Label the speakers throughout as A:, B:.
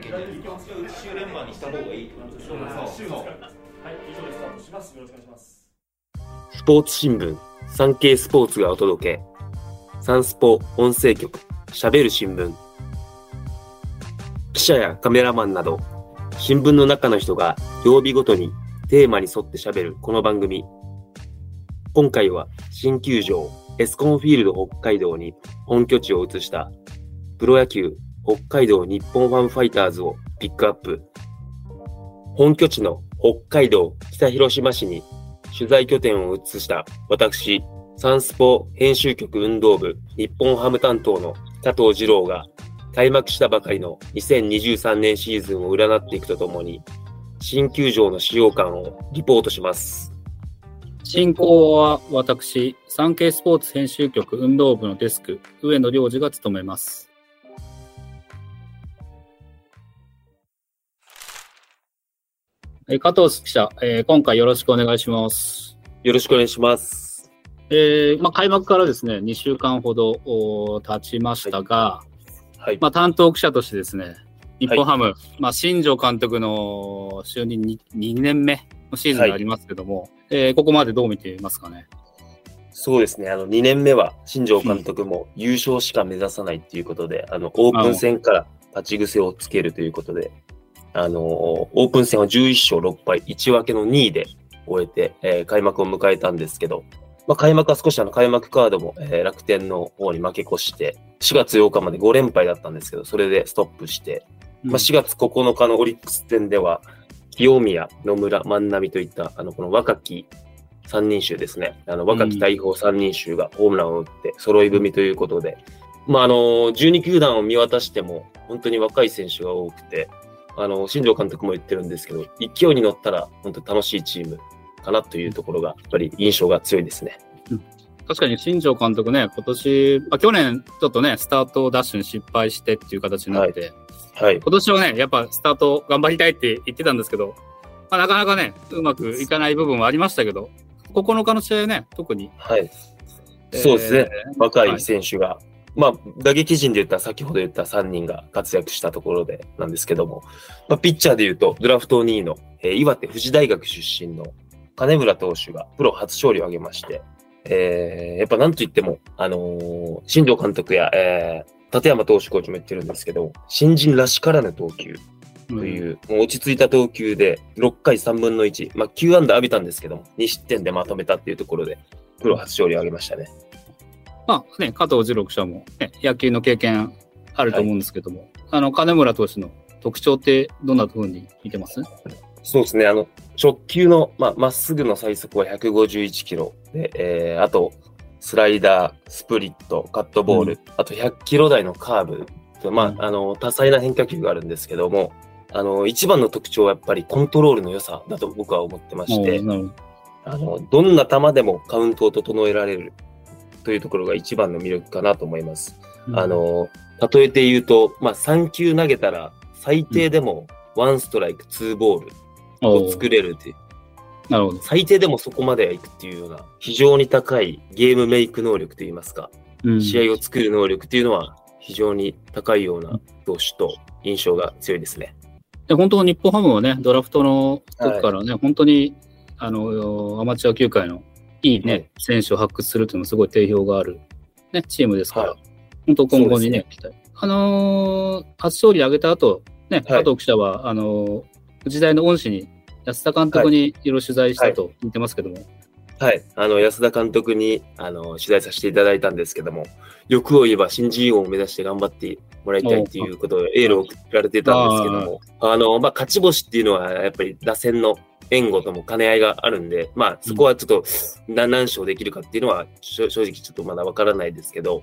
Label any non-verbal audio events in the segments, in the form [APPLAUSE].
A: けじゃ基本週連番にした方がいいってことでしょう
B: はい、以上でスタートします。よろしくお願いします。
C: スポーツ新聞、産経スポーツがお届け。サンスポ音声局、喋る新聞。記者やカメラマンなど、新聞の中の人が曜日ごとにテーマに沿って喋るこの番組。今回は新球場エスコンフィールド北海道に本拠地を移したプロ野球北海道日本ファンファイターズをピックアップ。本拠地の北海道北広島市に取材拠点を移した私、サンスポ編集局運動部日本ハム担当の加藤二郎が開幕したばかりの2023年シーズンを占っていくとともに、新球場の使用感をリポートします。
D: 進行は私、産経スポーツ編集局運動部のデスク、上野良二が務めます。えー加藤記者、えー今回よろしくお願いします。
C: よろしくお願いします。
D: えーまあ、開幕からですね、2週間ほどお経ちましたが、
C: はい。
D: まあ、担当記者としてですね、日本ハム、まあ、新庄監督の就任に2年目のシーズンがありますけども、えーここまでどう見ていますかね？
C: そうですね。あの、2年目は新庄監督も優勝しか目指さないっていうことで、あの、オープン戦から勝ち癖をつけるということで、あの、オープン戦は11勝6敗、1分けの2位で終えて、えー開幕を迎えたんですけど、まあ、開幕は少しあの開幕カードも、えー楽天の方に負け越して、4月8日まで5連敗だったんですけど、それでストップして、まあ、4月9日のオリックス戦では、清宮、野村、万波といった、あの、この若き三人衆ですね。あの、若き大砲三人衆がホームランを打って、揃い踏みということで、まあ、あの、12球団を見渡しても、本当に若い選手が多くて、あの、新庄監督も言ってるんですけど、勢いに乗ったら、本当に楽しいチームかなというところが、やっぱり印象が強いですね。
D: 確かに新庄監督ね、今年、あ去年ちょっとね、スタートダッシュに失敗してっていう形になって、
C: はい。
D: 今年はね、やっぱスタート頑張りたいって言ってたんですけど、まあ、なかなかね、うまくいかない部分はありましたけど、9日の試合ね、特に。
C: はい。
D: えー
C: そうですね。若い選手が、まあ、打撃陣で言ったら先ほど言った3人が活躍したところでなんですけども、まあ、ピッチャーで言うと、ドラフト2位の、えー岩手富士大学出身の金村投手がプロ初勝利を挙げまして、えーやっぱなんと言っても、あのー新庄監督や、えー立山投手コーチも言ってるんですけど、新人らしからぬ投球と
D: うん
C: いう、もう落ち着いた投球で、6回3分の1、まあ、9安打浴びたんですけども、2失点でまとめたっていうところで、プロ初勝利を挙げましたね。
D: まあね、加藤二郎記者も、ね、野球の経験あると思うんですけども、あの、金村投手の特徴ってどんな風に見てます？
C: そうですね。あの、直球の、まあ、まっすぐの最速は151キロ。で、えー、あと、スライダー、スプリット、カットボール、
D: うん。
C: あと100キロ台のカーブ、まあ、
D: うん。
C: あの、多彩な変化球があるんですけども、あの、一番の特徴はやっぱりコントロールの良さだと僕は思ってましてあの、どんな球でもカウントを整えられるというところが一番の魅力かなと思います。あ、の、例えて言うと、まあ、3球投げたら、最低でもワンストライク、ツーボールを作れるっていう
D: なるほど。
C: 最低でもそこまではいくっていうような、非常に高いゲームメイク能力といいますか、
D: うん
C: 試合を作る能力っていうのは、非常に高いような投手と印象が強いですね。
D: で本当、日本ハムはね、ドラフトの時からね、本当にあのアマチュア球界のいいね、
C: はい
D: 選手を発掘するというのはすごい定評がある、ね、チームですから、
C: はい。
D: 本当、今後にね期待。あのー初勝利挙げた後、ね、加藤記者は、あのー時代の恩師に安田監督にい。ろいろ取材したと聞いてますけども、
C: はい。あの、安田監督に、あの、取材させていただいたんですけども、欲を言えば新人王を目指して頑張ってもらいたいっていうことでエールを送られてたんですけども、あの、まあ、勝ち星っていうのは、やっぱり打線の援護とも兼ね合いがあるんで、まあ、そこはちょっと何何勝できるかっていうのは、正直ちょっとまだわからないですけど、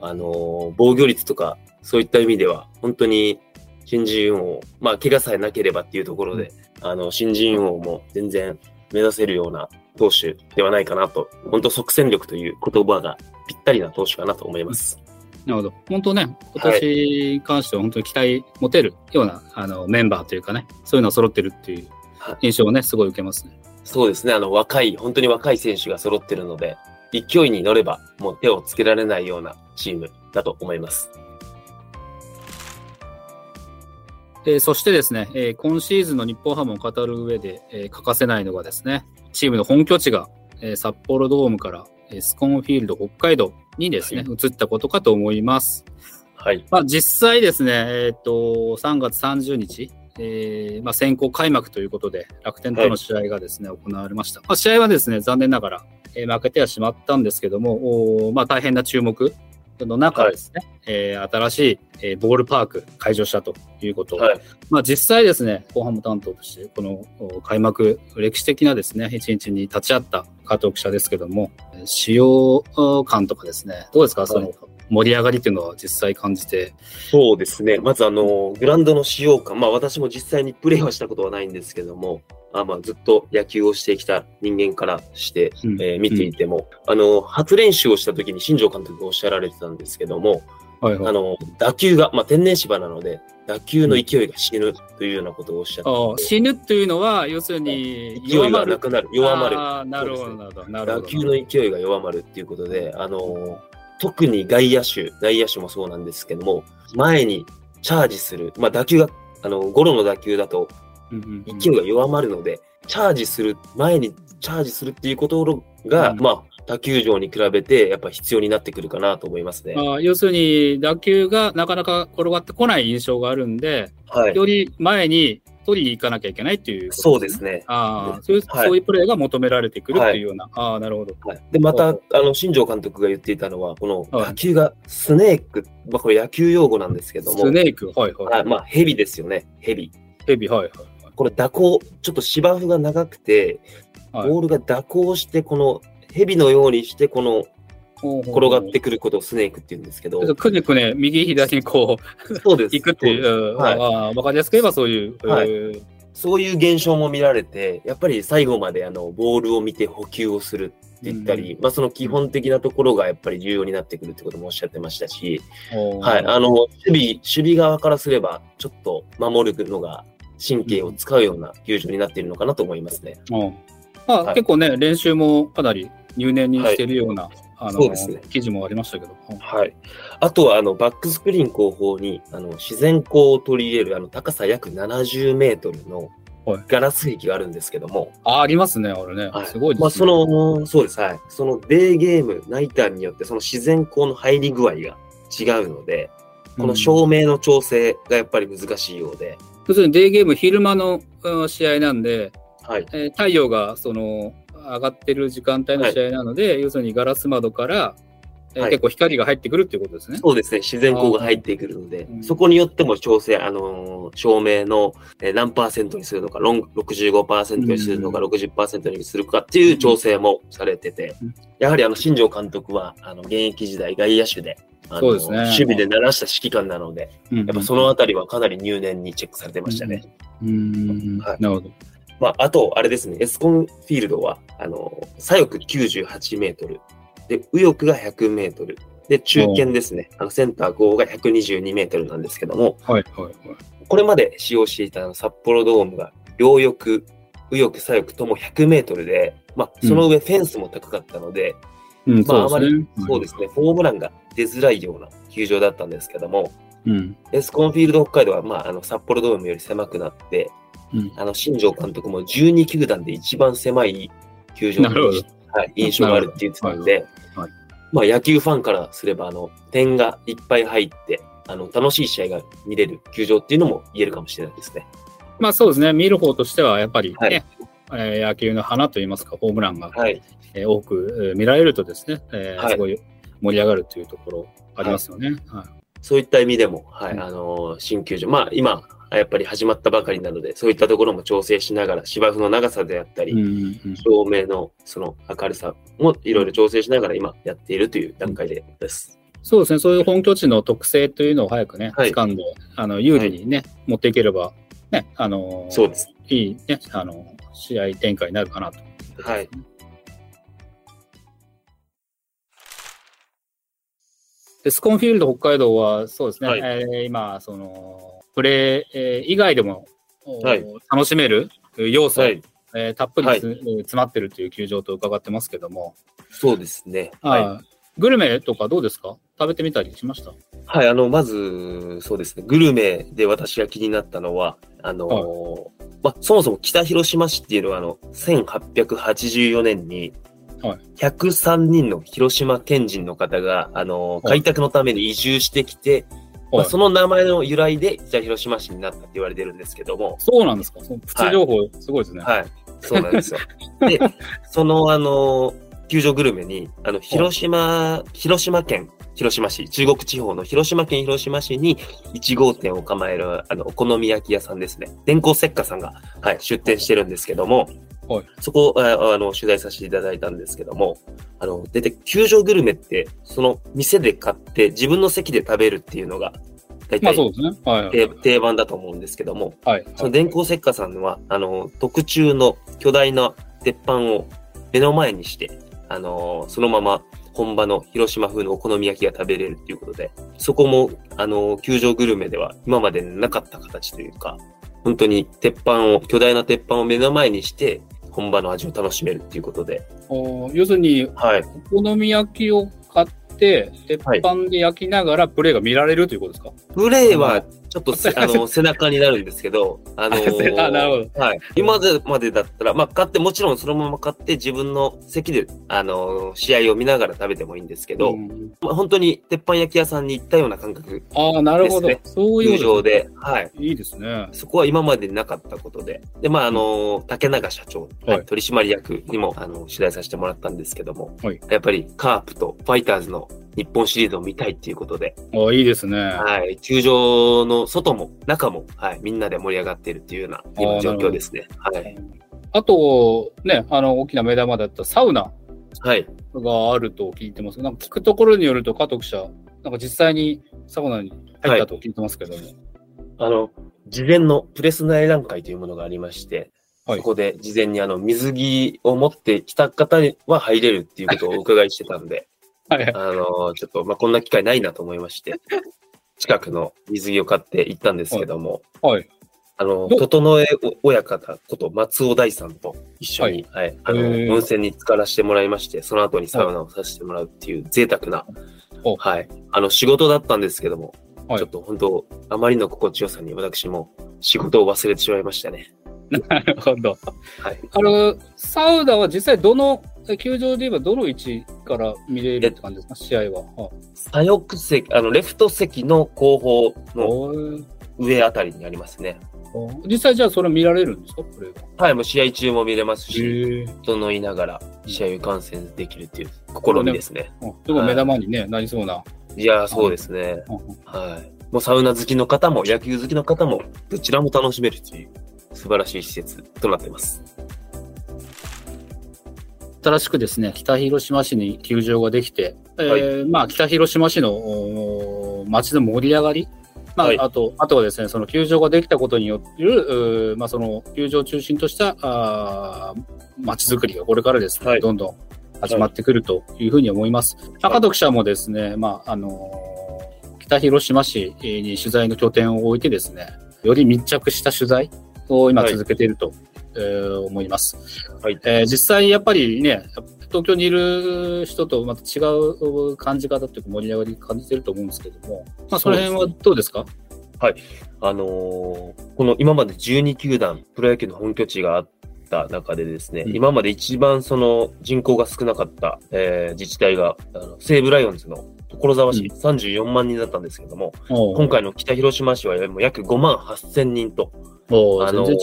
C: あの、防御率とか、そういった意味では、本当に新人王、まあ、怪我さえなければっていうところで、あの、新人王も全然目指せるような投手ではないかなと、本当即戦力という言葉がぴったりな投手かなと思います。
D: なるほど。本当ね、今年に関しては本当に期待持てるような、あのメンバーというかね、そういうのが揃ってるっていう
C: はい
D: 印象をね、すごい受けますね。
C: そうですね、あの、若い、本当に若い選手が揃ってるので、勢いに乗れば、もう手をつけられないようなチームだと思います。
D: えーそしてですね、えー今シーズンの日本ハムを語る上で、えー欠かせないのがですね、チームの本拠地が、えー札幌ドームからエスコンフィールド北海道にですね、移ったことかと思います。
C: はい。
D: まあ、実際ですね、えっ、と、3月30日、えーまあ、先行開幕ということで、楽天との試合がですね、行われました。まあ、試合はですね、残念ながら、えー負けてはしまったんですけども、おーまあ、大変な注目の中ですね、えー新しい、えーボールパーク開場したということ。
C: はい。
D: まあ、実際ですね、後半も担当として、このお開幕、歴史的なですね、一日に立ち会った加藤記者ですけども、えー使用感とかですね、どうですか、その盛り上がりっていうのは実際感じて。
C: そうですね。まず、あの、グラウンドの使用感。まあ、私も実際にプレーはしたことはないんですけども、あまあ、ずっと野球をしてきた人間からして、
D: うん
C: えー見ていても、あの、初練習をした時に新庄監督がおっしゃられてたんですけども、
D: はいはい
C: あの、打球が、まあ、天然芝なので、打球の勢いが死ぬというようなことをおっしゃって
D: ああ死ぬというのは、要するに
C: 勢いがなくなる、弱まる。
D: ああなるほど、なるほど。なるほど
C: 打球の勢いが弱まるっていうことで、あの、特に外野手、内野手もそうなんですけども、前にチャージする、まあ打球が、あの、ゴロの打球だと勢いが弱まるので、チャージする、前にチャージするっていうことが、
D: うん
C: まあ、他球場に比べてやっぱ必要になってくるかなと思いますね。
D: ああ要するに、打球がなかなか転がってこない印象があるんで、
C: はい。
D: より前に取りに行かなきゃいけないっていうこと
C: そうですね。
D: ああそういう、
C: はい
D: そういうプレーが求められてくるっていうような。ああ、なるほど。
C: はい、で、また、
D: ほ
C: あの、新庄監督が言っていたのは、この
D: はい
C: 打球がスネーク、まあ、これ野球用語なんですけども、
D: スネーク、はいはい。
C: はい、まあ、ヘビですよね、ヘビ。
D: ヘビ、はいはい
C: これ蛇行、ちょっと芝生が長くて、
D: はい。
C: ボールが蛇行して、このヘビのようにして、この転がってくることをスネークって言うんですけど、
D: くねくね、右左にこう、
C: そうです。
D: 行くっていう、うん
C: はい。
D: あかりやすく言えばそういう、
C: はい。
D: えー
C: そういう現象も見られて、やっぱり最後まであのボールを見て補給をするって言ったり、まあその基本的なところがやっぱり重要になってくるってこともおっしゃってましたし、はい、あの、守備、守備側からすれば、ちょっと守るのが神経を使うような球場になっているのかなと思いますね。
D: うん。まあ
C: はい。
D: 結構ね、練習もかなり入念にしてるような、あの
C: そうですね
D: 記事もありましたけど。
C: はい。あとは、あの、バックスクリーン後方に、あの、自然光を取り入れる、あの、高さ約70メートルの
D: はい
C: ガラス壁があるんですけども、
D: あ、ありますね、あれね。
C: はい
D: すごいですね。
C: まあ、その、そうです、はい。そのデーゲーム、ナイターによって、その自然光の入り具合が違うので、この照明の調整がやっぱり難しいようで、
D: 要するにデーゲーム昼間のうん試合なんで、
C: はい。
D: えー太陽がその上がってる時間帯の試合なので、要するにガラス窓から、えー
C: はい。
D: 結構光が入ってくるっていうことですね。
C: そうですね、自然光が入ってくるので
D: う、ん。
C: そこによっても調整、あのー照明のえー何パーセントにするのか、ロン65%にするのか、
D: うん。
C: 60%にするかっていう調整もされてて
D: うん、
C: やはりあの新庄監督はあの現役時代外野手で、あの
D: そうですね。
C: 守備で鳴らした指揮官なので、
D: や
C: やっぱそのあたりはかなり入念にチェックされてましたね。
D: うーん、
C: はい。
D: なるほど。
C: まあ、あと、あれですね、エスコンフィールドは、あの、左翼98メートル、で、右翼が100メートル、で、中堅ですね、あのセンター5が122メートルなんですけども、
D: はいはいはい。
C: これまで使用していた札幌ドームが両翼、右翼、左翼とも100メートルで、まあ、その上フェンスも高かったので、
D: うん、
C: まあ、あまり
D: そうですね。、
C: そうですね、ホームランが出づらいような球場だったんですけども、
D: うん。
C: エスコンフィールド北海道は、まあ、あの札幌ドームより狭くなって、
D: うん。
C: あの新庄監督も12球団で一番狭い球場
D: なるほど。
C: はい、印象があるって言ってたんで、
D: はい。はい
C: まあ、野球ファンからすればあの点がいっぱい入ってあの楽しい試合が見れる球場っていうのも言えるかもしれないですね。
D: まあそうですね、見る方としてはやっぱりね、
C: はい。
D: えー野球の花といいますか、ホームランが、
C: はい、
D: えー多くえー見られるとですね、えー
C: はい。
D: すごい盛り上がるというところありますよね。はい。
C: そういった意味でも、はい
D: うん。
C: あの新球場、まあ今、やっぱり始まったばかりなので、そういったところも調整しながら、芝生の長さであったり、
D: うんうんうん
C: 照明のその明るさもいろいろ調整しながら今やっているという段階でです。
D: そうですね、そういう本拠地の特性というのを早くね、
C: はい
D: 掴んで、あの有利にね、持っていければ、ね、あのー
C: そうです。
D: いいね、あの試合展開になるかなと。
C: はい。
D: でスコンフィールド北海道は、そうですね、
C: はい
D: えー今、その、プレー、えー以外でも、お
C: はい。
D: 楽しめる要素、
C: はい。
D: えーたっぷりつ、
C: はい。
D: えー詰まってるという球場と伺ってますけども、
C: そうですね。
D: あ
C: はい。
D: ーグルメとかどうですか？食べてみたりしました？
C: はい、あの、まず、そうですね、グルメで私が気になったのは、あのーまあ、そもそも北広島市っていうのは、あの、1884年に
D: はい、
C: 103人の広島県人の方が、あのー
D: はい。
C: 開拓のために移住してきて、まあ、
D: はい
C: その名前の由来で北広島市になったって言われてるんですけども、
D: そうなんですか？そのプチ情報、すごいですね。
C: はい、そうなんですよ。[LAUGHS] で、その、あの、球場グルメに、あの、広島、広島県、広島市、中国地方の広島県広島市に1号店を構える、あの、お好み焼き屋さんですね。電光石火さんが、はい、出店してるんですけども、
D: はい
C: そこあ、あの、取材させていただいたんですけども、あの、出て、球場グルメって、その、店で買って自分の席で食べるっていうのが、大体、
D: まあそうですね。はい。
C: 定番だと思うんですけども、
D: はい。
C: その電光石火さんは、あの、特注の巨大な鉄板を目の前にして、あの、そのまま本場の広島風のお好み焼きが食べれるっていうことで、そこも、あの、球場グルメでは今までなかった形というか、本当に鉄板を、巨大な鉄板を目の前にして、本場の味を楽しめるっていうことで、
D: お要するに、
C: はい。
D: お好み焼きを買って、鉄板で焼きながらプレーが見られるということですか、
C: プレイは、ちょっとせ、あの、[LAUGHS] 背中になるんですけど、あのー [LAUGHS]
D: あなるほ
C: はい。今までだったら、まあ、買って、もちろんそのまま買って自分の席で、あのー試合を見ながら食べてもいいんですけど、
D: ん
C: まあ、本当に鉄板焼き屋さんに行ったような感覚、
D: ああ、なるほど。
C: です
D: そういうで
C: はい。
D: いいですね。
C: そこは今までなかったことで。で、まあ、あのー竹永社長、
D: はい
C: はい取締役にも、あの、取材させてもらったんですけども、
D: はい
C: やっぱりカープとファイターズの日本シリーズを見たいっていうことで、
D: ああ、いいですね。
C: はい。球場の外も中も、はい。みんなで盛り上がっているっていうような、状況ですね。はい。
D: あと、ね、あの、大きな目玉だったサウナ
C: はい。
D: があると聞いてますなんか聞くところによると、加藤記者、なんか実際にサウナに入ったと聞いてますけども。
C: あの、事前のプレス内覧会というものがありまして、
D: はい
C: そこで事前にあの、水着を持ってきた方には入れるっていうことをお伺いしてたんで、
D: はい。
C: あの、ちょっと、まあ、こんな機会ないなと思いまして、[LAUGHS] 近くの水着を買って行ったんですけども、
D: はい。
C: あの、
D: ど
C: 整え親方こと松尾大さんと一緒に、はい、あの、
D: へー
C: 温泉に浸からしてもらいまして、その後にサウナをさせてもらうっていう贅沢な
D: お、
C: はい、あの、仕事だったんですけども、
D: はい
C: ちょっと本当、あまりの心地よさに私も仕事を忘れてしまいましたね。[LAUGHS]
D: なるほど。
C: はい。
D: あの、サウナは実際どの、球場で言えばどの位置から見れるって感じですか、試合は。はい
C: 左翼席、あの、レフト席の後方の上あたりにありますね。
D: 実際じゃあそれ見られるんですか？
C: はい、もう試合中も見れますし。整いながら試合を観戦できるっていう試みですね。
D: すごい目玉に、ねなりそうな。
C: いやー、そうですね。はい。もうサウナ好きの方も野球好きの方もどちらも楽しめるという素晴らしい施設となっています。
D: 新しくですね、北広島市に球場ができて、えーまあ、北広島市の街の盛り上がり、まあ、
C: はい。
D: あと、あとはですね、その球場ができたことによる、まあ、その球場を中心とした、あー街づくりがこれからですね、
C: はい。
D: どんどん始まってくるというふうに思います。赤戸記者もですね、まあ、あのー北広島市に取材の拠点を置いてですね、より密着した取材を今続けていると、えー思います。
C: はい。
D: えー実際やっぱりね、東京にいる人とまた違う感じ方っていうか盛り上がり感じてると思うんですけども、まあその辺はどうですか？
C: あのーこの今まで12球団、プロ野球の本拠地があった中でですね、
D: うん。
C: 今まで一番その人口が少なかった、えー自治体が、あの西武ライオンズの所沢市、
D: うん。
C: 34万人だったんですけども、
D: お
C: 今回の北広島市はもう約5万8000人と、
D: お
C: あの。はい。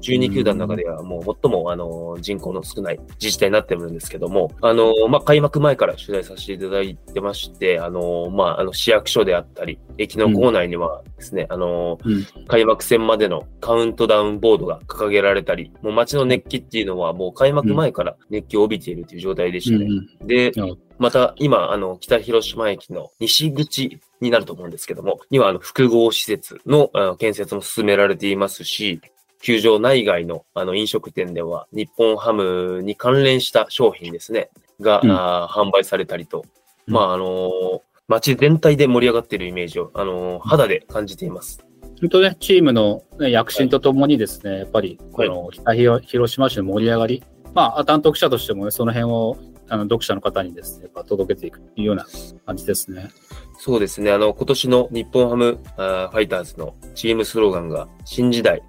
C: 12球団の中ではもう最も、あの、人口の少ない自治体になってるんですけども、あの、まあ、開幕前から取材させていただいてまして、あの、まあ、あの、市役所であったり、駅の構内にはですね、あの、
D: うん。
C: 開幕戦までのカウントダウンボードが掲げられたり、もう街の熱気っていうのはもう開幕前から熱気を帯びているという状態でして、
D: うんうん
C: でまた今、あの、北広島駅の西口になると思うんですけども、にはあの複合施設の建設も進められていますし、球場内外のあの飲食店では日本ハムに関連した商品ですね、が、
D: うん
C: あー販売されたりと、
D: うん
C: まあ、あのー街全体で盛り上がっているイメージを、あのー肌で感じています。
D: 本当ね、チームの、ね、躍進とともにですね、やっぱり、この北広広島市の盛り上がり、まあ、担当記者としてもね、その辺を、あの、読者の方にですね、やっぱ届けていくというような感じですね。
C: そうですね。あの、今年の日本ハムあーファイターズのチームスローガンが、新時代、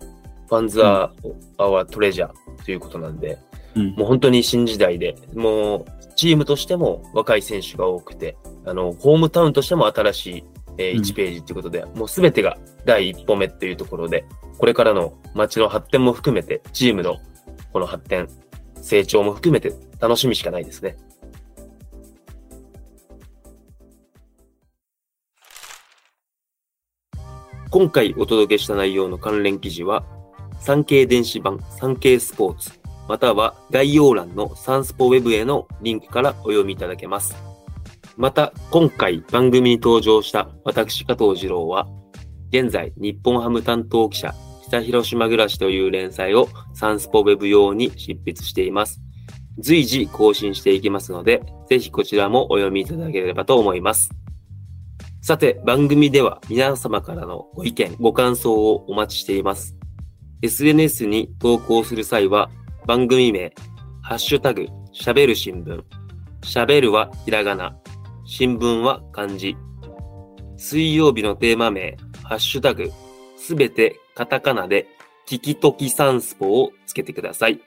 C: ファンズアワートレジャーということなんで、
D: うん。
C: もう本当に新時代で、もうチームとしても若い選手が多くて、あの、ホームタウンとしても新しい、えー
D: うん
C: 1ページということで、もうすべてが第一歩目っていうところで、これからの街の発展も含めて、チームのこの発展、成長も含めて楽しみしかないですね。今回お届けした内容の関連記事は、産経電子版産経スポーツ、または概要欄のサンスポウェブへのリンクからお読みいただけます。また、今回番組に登場した私加藤二郎は、現在日本ハム担当記者、北広島暮らしという連載をサンスポウェブ用に執筆しています。随時更新していきますので、ぜひこちらもお読みいただければと思います。さて、番組では皆様からのご意見、ご感想をお待ちしています。SNS に投稿する際は、番組名、ハッシュタグ、喋る新聞。喋るはひらがな。新聞は漢字。水曜日のテーマ名、ハッシュタグ、すべてカタカナで、キキトキサンスポをつけてください。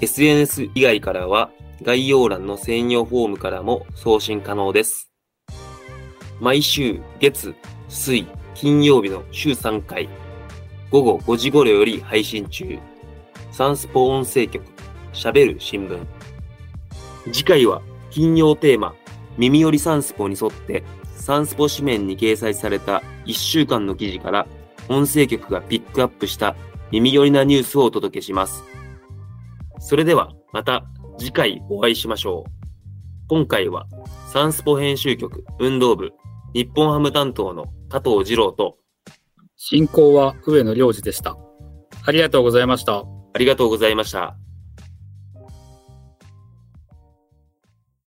C: SNS 以外からは、概要欄の専用フォームからも送信可能です。毎週月、水、金曜日の週3回、午後5時頃より配信中。サンスポ音声局、喋る新聞。次回は金曜テーマ、耳寄りサンスポに沿って、サンスポ紙面に掲載された1週間の記事から、音声局がピックアップした耳寄りなニュースをお届けします。それではまた次回お会いしましょう。今回はサンスポ編集局運動部日本ハム担当の加藤二郎と
D: 進行は上野良二でした。ありがとうございました。
C: ありがとうございました。